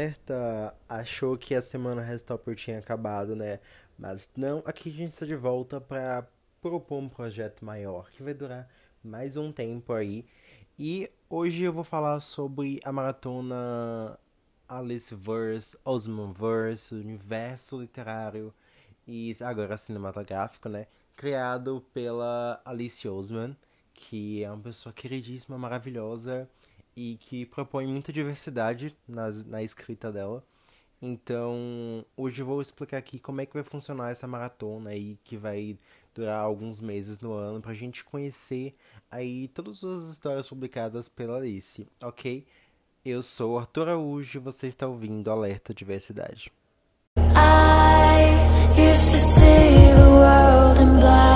Alerta achou que a semana Restopper tinha acabado, né? Mas não, aqui a gente está de volta para propor um projeto maior que vai durar mais um tempo aí. E hoje eu vou falar sobre a maratona Alice Verse, Osman Verse, universo literário e agora cinematográfico, né? Criado pela Alice Osman, que é uma pessoa queridíssima, maravilhosa e que propõe muita diversidade nas, na escrita dela. Então, hoje eu vou explicar aqui como é que vai funcionar essa maratona aí, que vai durar alguns meses no ano, pra gente conhecer aí todas as histórias publicadas pela Alice, ok? Eu sou Arthur Araújo e você está ouvindo Alerta Diversidade. I used to see the world in black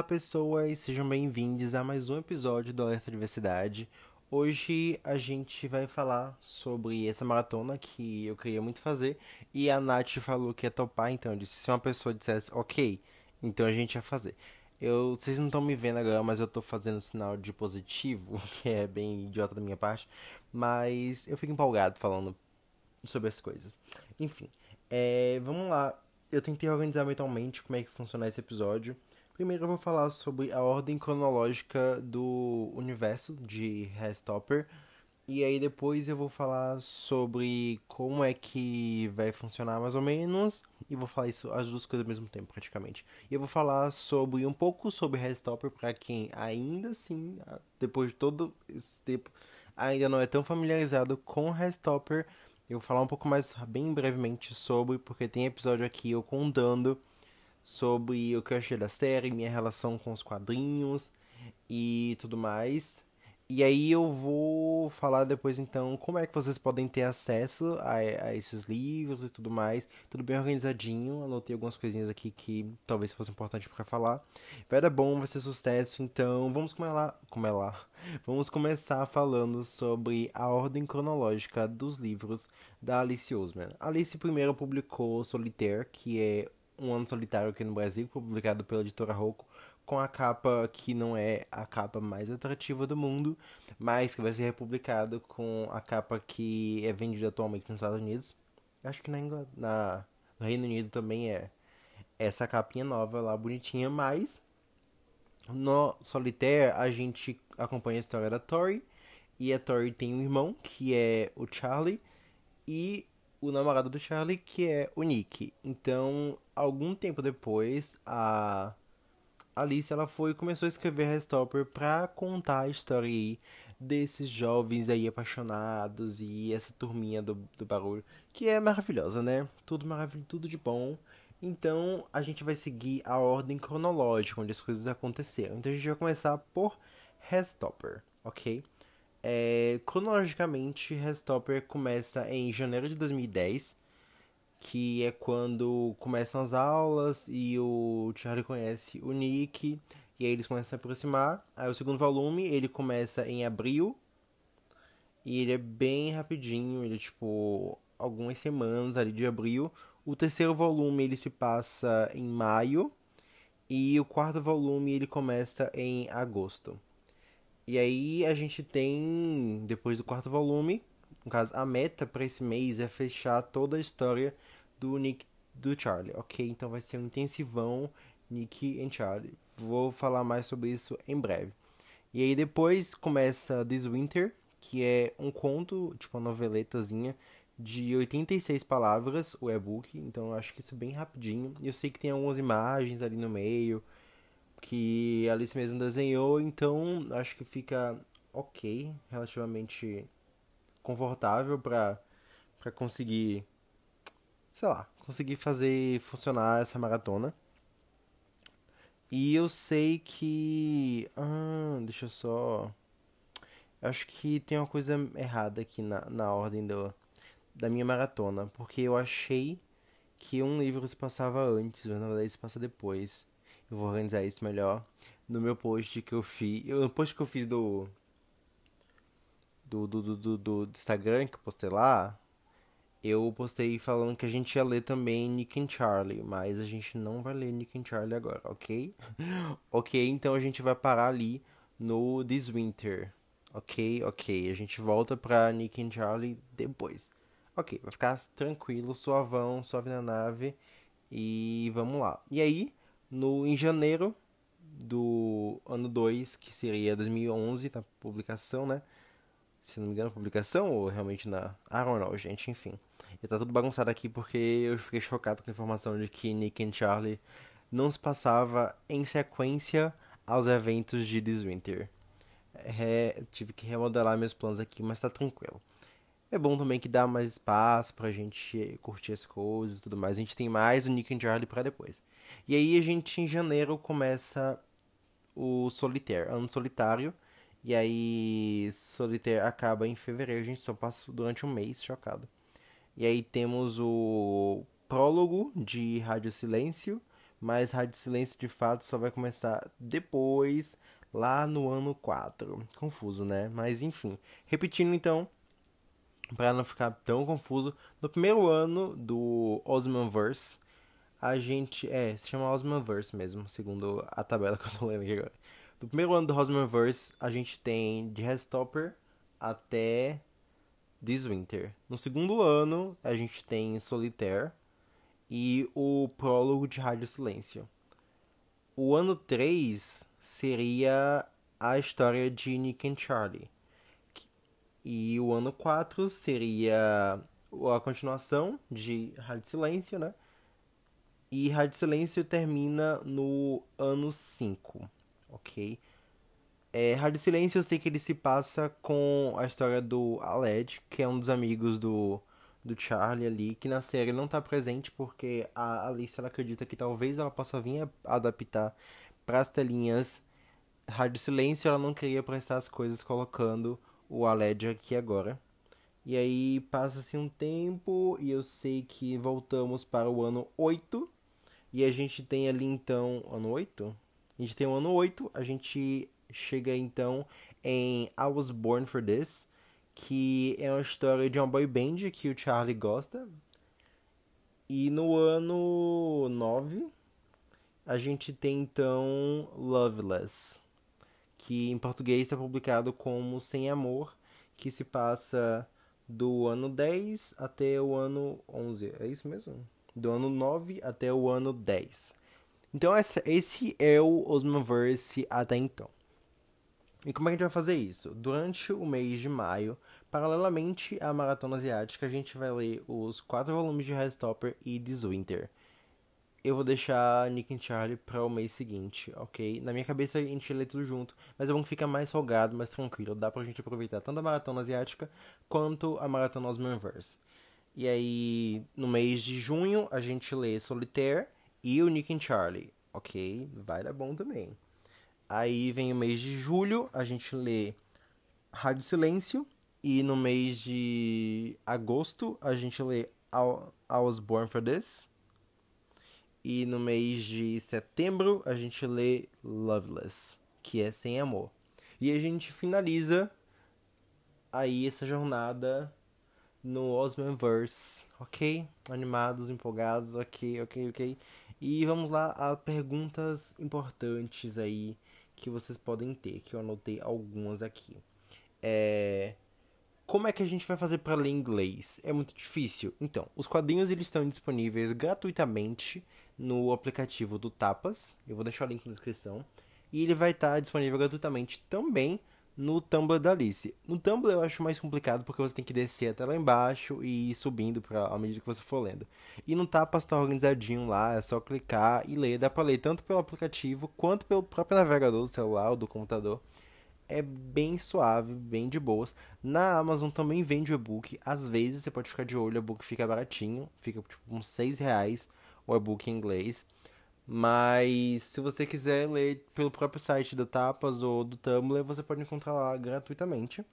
Olá pessoas, sejam bem-vindos a mais um episódio do Alerta Diversidade. Hoje a gente vai falar sobre essa maratona que eu queria muito fazer e a Nath falou que ia topar, então eu disse se uma pessoa dissesse ok, então a gente ia fazer. Eu, vocês não estão me vendo agora, mas eu tô fazendo sinal de positivo, que é bem idiota da minha parte, mas eu fico empolgado falando sobre as coisas. Enfim, é, vamos lá. Eu tentei organizar mentalmente como é que funciona esse episódio. Primeiro eu vou falar sobre a ordem cronológica do universo de Restopper. E aí depois eu vou falar sobre como é que vai funcionar mais ou menos. E vou falar isso as duas coisas ao mesmo tempo, praticamente. E eu vou falar sobre um pouco sobre Restopper para quem ainda assim, depois de todo esse tempo, ainda não é tão familiarizado com Restopper. Eu vou falar um pouco mais bem brevemente sobre, porque tem episódio aqui eu contando sobre o que eu achei da série, minha relação com os quadrinhos e tudo mais. E aí eu vou falar depois então como é que vocês podem ter acesso a, a esses livros e tudo mais. Tudo bem organizadinho, anotei algumas coisinhas aqui que talvez fosse importante para falar. Vai dar bom, vai ser sucesso, então vamos começar lá, é lá. Vamos começar falando sobre a ordem cronológica dos livros da Alice Osman. Alice primeiro publicou Solitaire, que é um Ano Solitário aqui no Brasil, publicado pela editora Rocco, com a capa que não é a capa mais atrativa do mundo, mas que vai ser republicado com a capa que é vendida atualmente nos Estados Unidos. Acho que na, Ingl... na... no Reino Unido também é essa capinha nova lá, bonitinha, mas no Solitaire a gente acompanha a história da Tori, e a Tori tem um irmão, que é o Charlie, e o namorado do Charlie, que é o Nick. Então, algum tempo depois, a Alice ela foi começou a escrever Restopper pra contar a história aí desses jovens aí apaixonados e essa turminha do, do barulho, que é maravilhosa, né? Tudo maravilhoso, tudo de bom. Então, a gente vai seguir a ordem cronológica onde as coisas aconteceram. Então, a gente vai começar por Restopper, ok? É, cronologicamente, Restopper começa em janeiro de 2010, que é quando começam as aulas e o Charlie conhece o Nick, e aí eles começam a se aproximar. Aí o segundo volume, ele começa em abril, e ele é bem rapidinho, ele é tipo algumas semanas ali de abril. O terceiro volume ele se passa em maio, e o quarto volume ele começa em agosto. E aí a gente tem, depois do quarto volume, no caso, a meta para esse mês é fechar toda a história do Nick do Charlie, ok? Então vai ser um intensivão Nick e Charlie. Vou falar mais sobre isso em breve. E aí depois começa This Winter, que é um conto, tipo uma noveletazinha de 86 palavras, o e-book. Então eu acho que isso é bem rapidinho. Eu sei que tem algumas imagens ali no meio que a Alice mesmo desenhou, então acho que fica ok, relativamente confortável para para conseguir sei lá, conseguir fazer funcionar essa maratona. E eu sei que ah, deixa eu só acho que tem uma coisa errada aqui na, na ordem do, da minha maratona, porque eu achei que um livro se passava antes, mas na verdade se passa depois. Eu vou organizar isso melhor no meu post que eu fiz. No post que eu fiz do. Do, do, do, do, do Instagram que eu postei lá, eu postei falando que a gente ia ler também Nick and Charlie, mas a gente não vai ler Nick and Charlie agora, ok? ok, então a gente vai parar ali no This Winter. Ok, ok. A gente volta pra Nick and Charlie depois. Ok, vai ficar tranquilo, suavão, suave na nave. E vamos lá. E aí, no, em janeiro do ano 2, que seria 2011, tá? Publicação, né? Se não me engano, publicação ou realmente na. Ah, não, não, gente, enfim. E tá tudo bagunçado aqui porque eu fiquei chocado com a informação de que Nick and Charlie não se passava em sequência aos eventos de This Winter. É, tive que remodelar meus planos aqui, mas tá tranquilo. É bom também que dá mais espaço pra gente curtir as coisas e tudo mais. A gente tem mais o Nick and Charlie pra depois. E aí a gente, em janeiro, começa o Solitaire, ano solitário. E aí Solitaire acaba em fevereiro, a gente só passa durante um mês, chocado. E aí temos o prólogo de Rádio Silêncio, mas Rádio Silêncio de fato só vai começar depois, lá no ano 4. Confuso, né? Mas enfim. Repetindo então, para não ficar tão confuso, no primeiro ano do Osmanverse, a gente. É, se chama Osmanverse mesmo, segundo a tabela que eu tô lendo aqui agora. No primeiro ano do Osmanverse, a gente tem de Restopper até This Winter. No segundo ano, a gente tem Solitaire e o prólogo de Rádio Silêncio. O ano 3 seria a história de Nick and Charlie. E o ano 4 seria a continuação de Rádio Silêncio, né? E Rádio Silêncio termina no ano 5, ok? É, Rádio Silêncio eu sei que ele se passa com a história do Aled, que é um dos amigos do, do Charlie ali, que na série não está presente porque a Alice ela acredita que talvez ela possa vir adaptar para as telinhas Rádio Silêncio, ela não queria prestar as coisas colocando o Aled aqui agora. E aí passa-se um tempo e eu sei que voltamos para o ano 8. E a gente tem ali então. Ano 8? A gente tem o ano 8, a gente chega então em I Was Born for This, que é uma história de uma boy band que o Charlie gosta. E no ano 9, a gente tem então Loveless, que em português está publicado como Sem Amor, que se passa do ano 10 até o ano 11. É isso mesmo? Do ano 9 até o ano 10. Então esse é o Osmoverse até então. E como é que a gente vai fazer isso? Durante o mês de maio, paralelamente à Maratona Asiática, a gente vai ler os quatro volumes de Restopper e This Winter. Eu vou deixar Nick and Charlie para o mês seguinte, ok? Na minha cabeça a gente lê tudo junto, mas é bom que fica mais folgado, mais tranquilo. Dá pra gente aproveitar tanto a Maratona Asiática quanto a Maratona Osmanverse. E aí, no mês de junho, a gente lê Solitaire e o Nick and Charlie, ok? Vai dar bom também. Aí vem o mês de julho, a gente lê Rádio Silêncio. E no mês de agosto, a gente lê I Was Born for This. E no mês de setembro, a gente lê Loveless, que é Sem Amor. E a gente finaliza aí essa jornada no Osmanverse, ok? Animados, empolgados, ok, ok, ok. E vamos lá a perguntas importantes aí que vocês podem ter, que eu anotei algumas aqui. É... Como é que a gente vai fazer para ler inglês? É muito difícil. Então, os quadrinhos eles estão disponíveis gratuitamente no aplicativo do Tapas. Eu vou deixar o link na descrição. E ele vai estar disponível gratuitamente também no Tumblr da Alice. No Tumblr eu acho mais complicado porque você tem que descer até lá embaixo e ir subindo pra, à medida que você for lendo. E no Tapas tá organizadinho lá, é só clicar e ler. Dá pra ler tanto pelo aplicativo quanto pelo próprio navegador do celular ou do computador. É bem suave, bem de boas. Na Amazon também vende o e-book. Às vezes você pode ficar de olho, o e-book fica baratinho, fica tipo uns 6 reais o e-book em inglês. Mas se você quiser ler pelo próprio site do Tapas ou do Tumblr, você pode encontrar lá gratuitamente.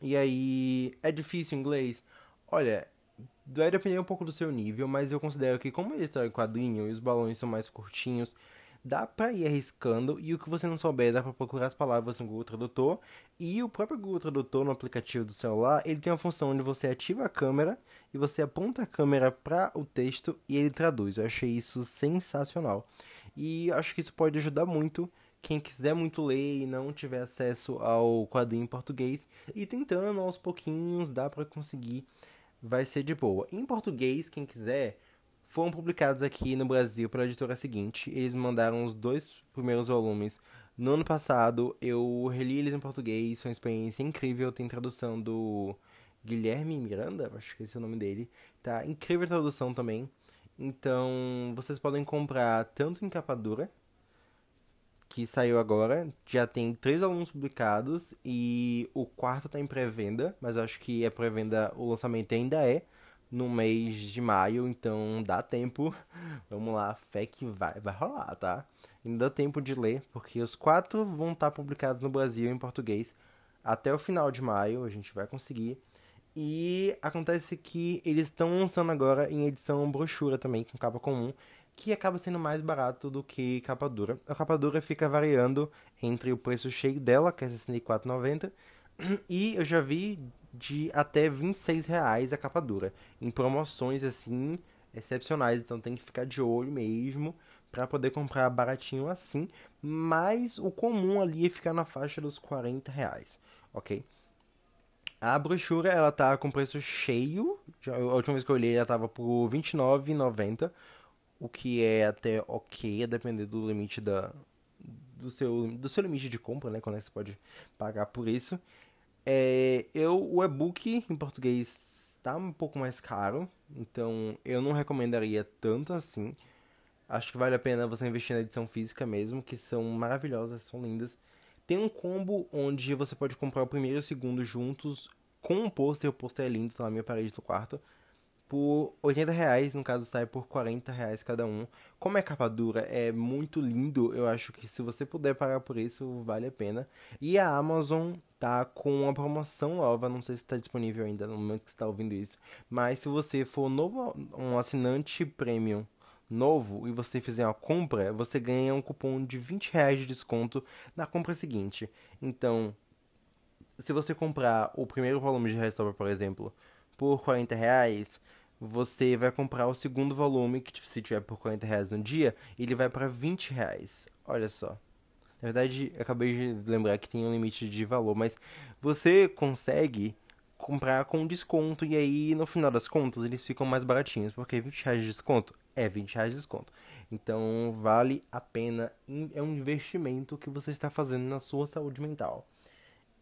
E aí, é difícil inglês? Olha, vai depender um pouco do seu nível, mas eu considero que como ele está em quadrinho e os balões são mais curtinhos, dá pra ir arriscando e o que você não souber dá pra procurar as palavras no Google Tradutor e o próprio Google Tradutor no aplicativo do celular, ele tem uma função onde você ativa a câmera e você aponta a câmera para o texto e ele traduz. Eu achei isso sensacional. E acho que isso pode ajudar muito quem quiser muito ler e não tiver acesso ao quadrinho em português e tentando aos pouquinhos dá para conseguir, vai ser de boa. Em português, quem quiser, foram publicados aqui no Brasil pela editora seguinte. Eles mandaram os dois primeiros volumes no ano passado. Eu reli eles em português, foi uma experiência incrível. Tem tradução do Guilherme Miranda, acho que esse é o nome dele. Tá incrível tradução também. Então, vocês podem comprar tanto em capa dura, que saiu agora, já tem três alunos publicados e o quarto tá em pré-venda, mas eu acho que a pré-venda, o lançamento ainda é no mês de maio, então dá tempo. Vamos lá, fé que vai, vai rolar, tá? Ainda dá tempo de ler, porque os quatro vão estar publicados no Brasil em português até o final de maio, a gente vai conseguir. E acontece que eles estão lançando agora em edição brochura também, com capa comum, que acaba sendo mais barato do que capa dura. A capa dura fica variando entre o preço cheio dela, que é R$64,90, e eu já vi de até 26 reais a capa dura. Em promoções assim excepcionais, então tem que ficar de olho mesmo para poder comprar baratinho assim. Mas o comum ali é ficar na faixa dos 40 reais, ok? A brochura ela tá com preço cheio. A última vez que eu olhei ela tava por R$29,90. O que é até ok, a depender do limite da, do seu, do seu limite de compra, né? Quando é que você pode pagar por isso. É, eu, o e-book em português está um pouco mais caro, então eu não recomendaria tanto assim. Acho que vale a pena você investir na edição física mesmo, que são maravilhosas, são lindas. Tem um combo onde você pode comprar o primeiro e o segundo juntos com um pôster, o pôster é lindo, tá na minha parede do quarto por 80 reais, no caso sai por 40 reais cada um. Como é capa dura, é muito lindo, eu acho que se você puder pagar por isso, vale a pena. E a Amazon tá com uma promoção nova, não sei se está disponível ainda no momento que está ouvindo isso, mas se você for novo, um assinante premium novo e você fizer uma compra, você ganha um cupom de 20 reais de desconto na compra seguinte. Então, se você comprar o primeiro volume de Restore, por exemplo, por 40 reais, você vai comprar o segundo volume, que se tiver por 40 reais no dia, ele vai para 20 reais. Olha só. Na verdade, acabei de lembrar que tem um limite de valor, mas você consegue comprar com desconto e aí no final das contas eles ficam mais baratinhos, porque 20 reais de desconto é 20 reais de desconto. Então vale a pena, é um investimento que você está fazendo na sua saúde mental.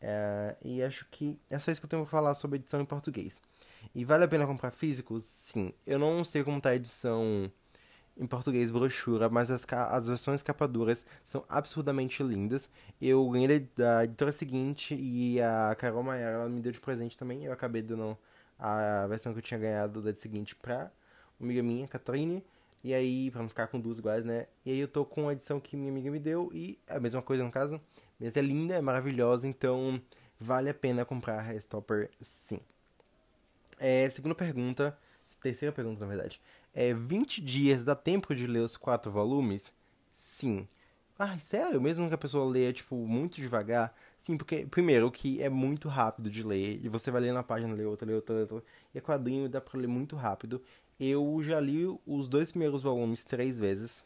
É, e acho que é só isso que eu tenho para falar sobre edição em português. E vale a pena comprar físico? Sim. Eu não sei como tá a edição em português brochura, mas as, as versões capaduras são absurdamente lindas. Eu ganhei da editora seguinte e a Carol Maier ela me deu de presente também. Eu acabei dando a versão que eu tinha ganhado da seguinte pra uma amiga minha, Catrine. E aí, pra não ficar com duas iguais, né? E aí eu tô com a edição que minha amiga me deu e é a mesma coisa no caso. Mas é linda, é maravilhosa, então vale a pena comprar a Restopper sim. É, segunda pergunta, terceira pergunta na verdade. É 20 dias dá tempo de ler os quatro volumes? Sim. Ah, sério? Mesmo que a pessoa leia, tipo, muito devagar? Sim, porque, primeiro, que é muito rápido de ler, e você vai ler na página, ler outra, ler outra, ler outra, e é quadrinho, dá pra ler muito rápido. Eu já li os dois primeiros volumes três vezes,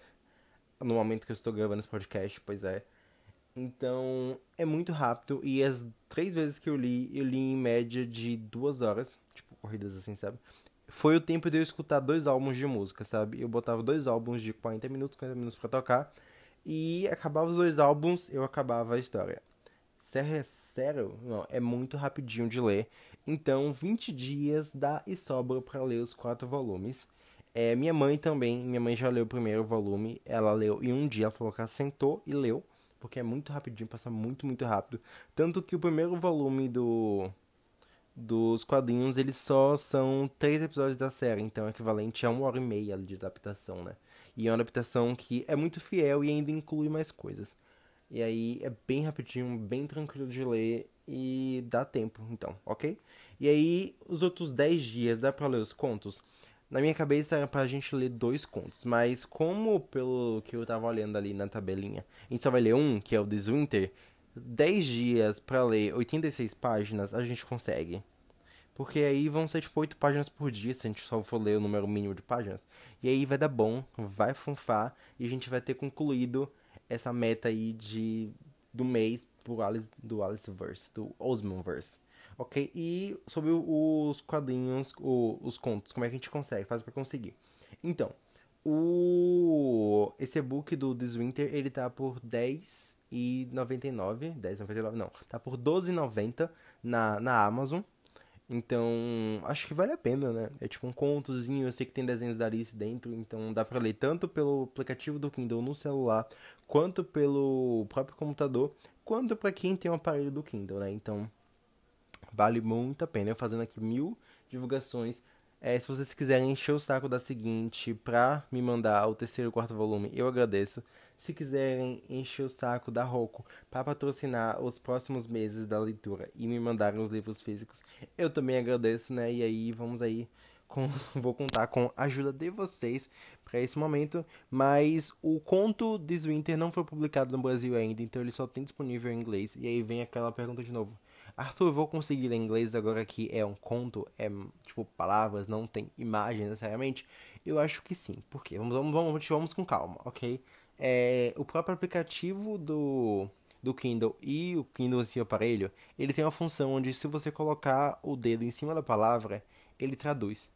no momento que eu estou gravando esse podcast, pois é. Então, é muito rápido. E as três vezes que eu li, eu li em média de duas horas. Tipo, corridas assim, sabe? Foi o tempo de eu escutar dois álbuns de música, sabe? Eu botava dois álbuns de 40 minutos, 40 minutos para tocar. E acabava os dois álbuns, eu acabava a história. Sério? É sério? Não, é muito rapidinho de ler. Então, 20 dias dá e sobra para ler os quatro volumes. É, minha mãe também, minha mãe já leu o primeiro volume. Ela leu em um dia, ela falou que ela sentou e leu porque é muito rapidinho, passa muito, muito rápido. Tanto que o primeiro volume do dos quadrinhos, eles só são três episódios da série, então é equivalente a uma hora e meia de adaptação, né? E é uma adaptação que é muito fiel e ainda inclui mais coisas. E aí é bem rapidinho, bem tranquilo de ler e dá tempo, então, ok? E aí, os outros 10 dias, dá pra ler os contos? Na minha cabeça era pra gente ler dois contos, mas como pelo que eu tava olhando ali na tabelinha, a gente só vai ler um, que é o This Winter, 10 dias para ler 86 páginas, a gente consegue. Porque aí vão ser tipo 8 páginas por dia, se a gente só for ler o número mínimo de páginas. E aí vai dar bom, vai funfar, e a gente vai ter concluído essa meta aí de do mês do Alice, do Aliceverse, do Osmanverse. Ok? E sobre os quadrinhos, os contos, como é que a gente consegue? Faz para conseguir. Então, o esse e-book do This Winter, ele tá por R$10,99. 10,99 não, tá por R$12,90 na, na Amazon. Então, acho que vale a pena, né? É tipo um contozinho, eu sei que tem desenhos da Alice dentro, então dá pra ler tanto pelo aplicativo do Kindle no celular, quanto pelo próprio computador, quanto para quem tem um aparelho do Kindle, né? Então, vale muito a pena. Eu fazendo aqui mil divulgações. É, se vocês quiserem encher o saco da seguinte pra me mandar o terceiro e quarto volume, eu agradeço. Se quiserem encher o saco da Roku para patrocinar os próximos meses da leitura e me mandarem os livros físicos, eu também agradeço, né? E aí vamos aí com, vou contar com a ajuda de vocês para esse momento, mas o conto This Winter não foi publicado no Brasil ainda, então ele só tem disponível em inglês. E aí vem aquela pergunta de novo. Arthur, eu vou conseguir ler inglês agora que é um conto, é tipo palavras, não tem imagem necessariamente? Eu acho que sim. Por quê? Vamos, vamos, vamos, vamos com calma, ok? é, o próprio aplicativo do, do Kindle e o Kindle em seu aparelho, ele tem uma função onde se você colocar o dedo em cima da palavra, ele traduz.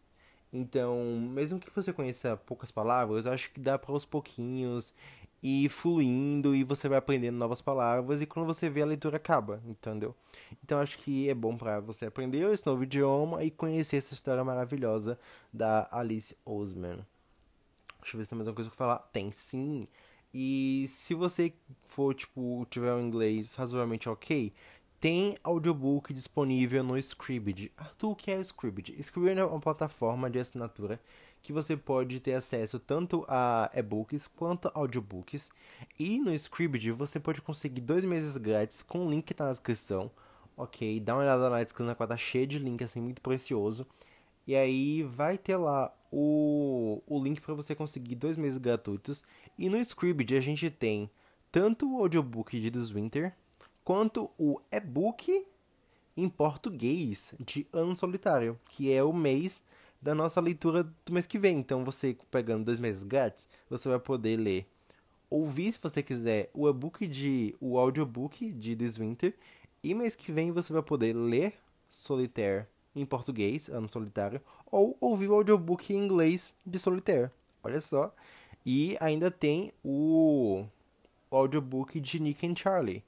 Então, mesmo que você conheça poucas palavras, acho que dá para aos pouquinhos ir fluindo e você vai aprendendo novas palavras e quando você vê a leitura acaba, entendeu? Então acho que é bom para você aprender esse novo idioma e conhecer essa história maravilhosa da Alice Oseman. Deixa eu ver se tem mais uma coisa pra falar. Tem sim. E se você for, tipo, tiver um inglês razoavelmente ok, tem audiobook disponível no Scribd. Arthur, o que é o Scribd? Scribd é uma plataforma de assinatura que você pode ter acesso tanto a e-books quanto a audiobooks. E no Scribd você pode conseguir dois meses grátis com o link que tá na descrição. Ok, dá uma olhada na descrição, tá cheia de link, assim, muito precioso. E aí vai ter lá o, o link para você conseguir dois meses gratuitos. E no Scribd a gente tem tanto o audiobook de This Winter, quanto o e-book em português de Ano Solitário, que é o mês da nossa leitura do mês que vem. Então você pegando dois meses grátis, você vai poder ler, ouvir se você quiser o e-book de o audiobook de This Winter e mês que vem você vai poder ler Solitaire em português, Ano Solitário, ou ouvir o audiobook em inglês de Solitaire. Olha só. E ainda tem o, o audiobook de Nick and Charlie.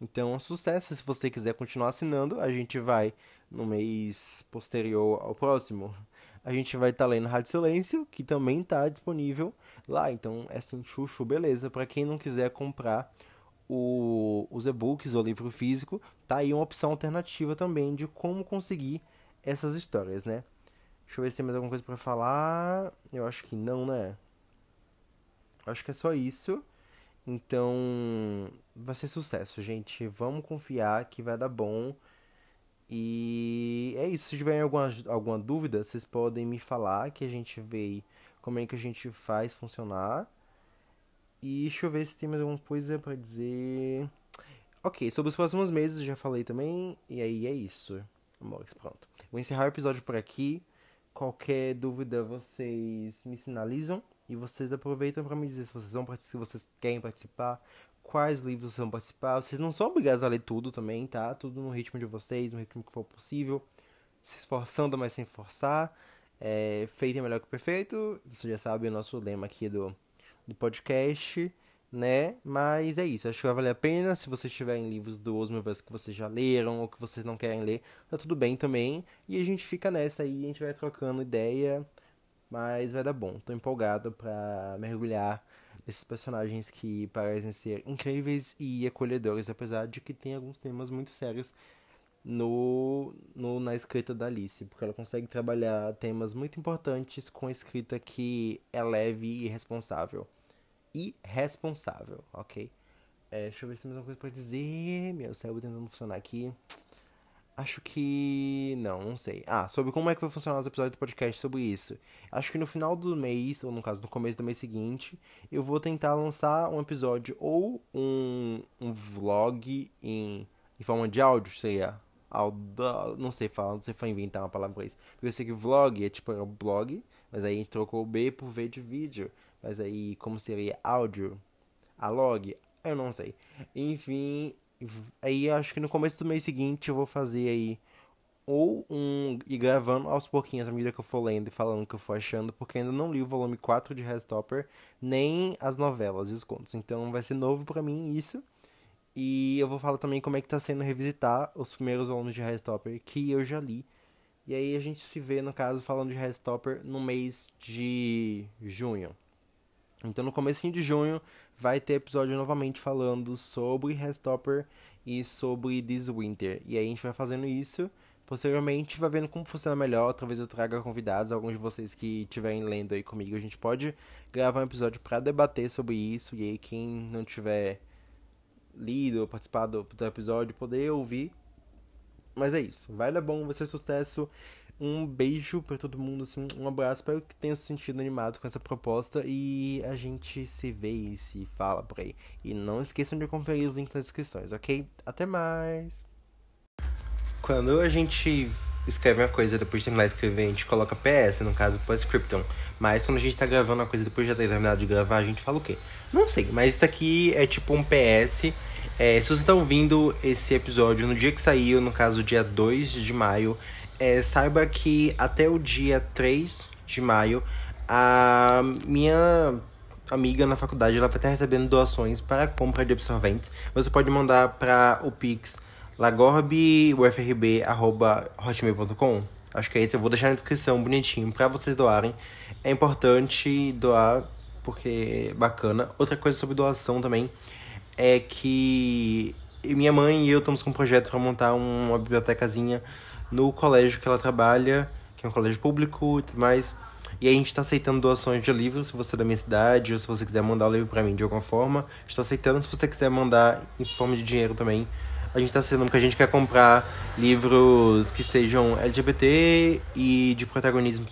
Então, é sucesso. Se você quiser continuar assinando, a gente vai no mês posterior ao próximo. A gente vai estar tá lendo Rádio Silêncio, que também está disponível lá. Então, é assim, chuchu, beleza. Para quem não quiser comprar o, os e-books ou livro físico, tá aí uma opção alternativa também de como conseguir essas histórias, né? Deixa eu ver se tem mais alguma coisa para falar. Eu acho que não, né? Acho que é só isso. Então, vai ser sucesso, gente. Vamos confiar que vai dar bom. E é isso. Se tiverem alguma, alguma dúvida, vocês podem me falar que a gente vê como é que a gente faz funcionar. E deixa eu ver se tem mais alguma coisa para dizer. Ok, sobre os próximos meses já falei também. E aí é isso. Amores, pronto. Vou encerrar o episódio por aqui. Qualquer dúvida vocês me sinalizam e vocês aproveitam para me dizer se vocês vão se vocês querem participar, quais livros vão participar. Vocês não são obrigados a ler tudo também, tá? Tudo no ritmo de vocês, no ritmo que for possível. Se esforçando, mas sem forçar. É, feito é melhor que perfeito. Você já sabe o nosso lema aqui do, do podcast né? Mas é isso, acho que vai valer a pena. Se vocês tiverem livros do Osmoverse que vocês já leram ou que vocês não querem ler, tá tudo bem também. E a gente fica nessa aí, a gente vai trocando ideia, mas vai dar bom. Tô empolgado pra mergulhar nesses personagens que parecem ser incríveis e acolhedores, apesar de que tem alguns temas muito sérios no, no na escrita da Alice, porque ela consegue trabalhar temas muito importantes com escrita que é leve e responsável irresponsável, ok? É, deixa eu ver se tem mais uma coisa pra dizer. Meu cérebro tentando funcionar aqui. Acho que. Não, não sei. Ah, sobre como é que vai funcionar os episódios do podcast sobre isso. Acho que no final do mês, ou no caso, no começo do mês seguinte, eu vou tentar lançar um episódio ou um, um vlog em, em forma de áudio, seria. Audio, não sei falar, não sei se inventar uma palavra pra isso. Porque eu sei que vlog é tipo é um blog, mas aí trocou o B por V de vídeo. Mas aí, como seria áudio? A log? Eu não sei. Enfim, Aí acho que no começo do mês seguinte eu vou fazer aí ou um e gravando aos pouquinhos à medida que eu for lendo e falando o que eu for achando, porque ainda não li o volume 4 de Restopper, nem as novelas e os contos. Então vai ser novo para mim isso. E eu vou falar também como é que tá sendo revisitar os primeiros volumes de Restopper que eu já li. E aí a gente se vê, no caso, falando de Restopper no mês de junho. Então no comecinho de junho vai ter episódio novamente falando sobre Restopper e sobre This Winter. E aí a gente vai fazendo isso. Posteriormente vai vendo como funciona melhor. Talvez eu traga convidados, alguns de vocês que estiverem lendo aí comigo. A gente pode gravar um episódio para debater sobre isso. E aí quem não tiver lido ou participado do episódio poder ouvir. Mas é isso. Vai dar bom, vai ser sucesso. Um beijo para todo mundo, assim, um abraço, espero que tenham se sentido animado com essa proposta e a gente se vê e se fala por aí. E não esqueçam de conferir os links nas descrições, ok? Até mais! Quando a gente escreve uma coisa depois de terminar de escrever, a gente coloca PS, no caso, Postscriptum. Mas quando a gente tá gravando uma coisa depois de já ter terminado de gravar, a gente fala o quê? Não sei, mas isso aqui é tipo um PS. É, se você tá ouvindo esse episódio no dia que saiu, no caso, dia 2 de maio, é, saiba que até o dia 3 de maio, a minha amiga na faculdade ela vai estar recebendo doações para compra de absorventes. Você pode mandar para o Pix lagorbeufrb.hotmail.com. Acho que é esse. Eu vou deixar na descrição bonitinho para vocês doarem. É importante doar porque é bacana. Outra coisa sobre doação também é que minha mãe e eu estamos com um projeto para montar uma bibliotecazinha no colégio que ela trabalha, que é um colégio público e tudo mais. E a gente está aceitando doações de livros, se você é da minha cidade, ou se você quiser mandar o livro para mim de alguma forma. Estou aceitando, se você quiser mandar em forma de dinheiro também. A gente está aceitando porque a gente quer comprar livros que sejam LGBT e de protagonismo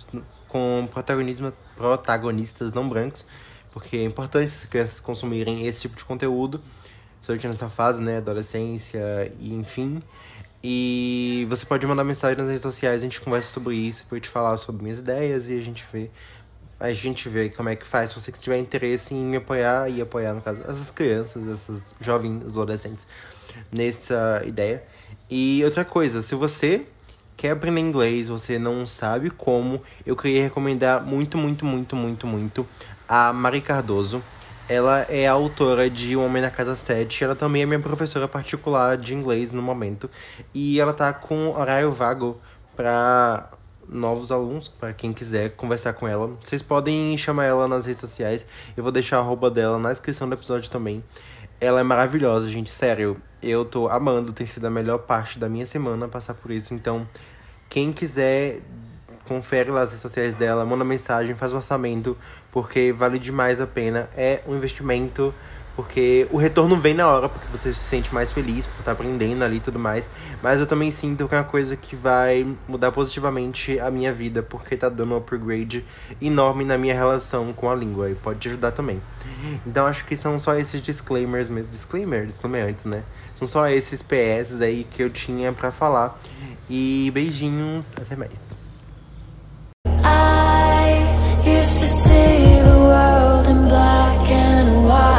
com protagonismo, protagonistas não brancos, porque é importante as crianças consumirem esse tipo de conteúdo, somente nessa fase, né, adolescência e enfim. E você pode mandar mensagem nas redes sociais, a gente conversa sobre isso, pra eu te falar sobre minhas ideias e a gente vê. A gente vê como é que faz. Se você tiver interesse em me apoiar e apoiar, no caso, essas crianças, essas jovens adolescentes, nessa ideia. E outra coisa, se você quer aprender inglês, você não sabe como, eu queria recomendar muito, muito, muito, muito, muito a Mari Cardoso. Ela é a autora de Um Homem na Casa 7. Ela também é minha professora particular de inglês no momento. E ela tá com horário vago para novos alunos, para quem quiser conversar com ela. Vocês podem chamar ela nas redes sociais. Eu vou deixar a arroba dela na descrição do episódio também. Ela é maravilhosa, gente. Sério, eu tô amando. Tem sido a melhor parte da minha semana passar por isso. Então, quem quiser confere lá as redes sociais dela, manda mensagem, faz um orçamento, porque vale demais a pena. É um investimento, porque o retorno vem na hora, porque você se sente mais feliz por estar tá aprendendo ali e tudo mais. Mas eu também sinto que é uma coisa que vai mudar positivamente a minha vida, porque tá dando um upgrade enorme na minha relação com a língua e pode te ajudar também. Então acho que são só esses disclaimers mesmo. Disclaimer, disclaimer antes, né? São só esses PS aí que eu tinha para falar. E beijinhos, até mais. see the world in black and white.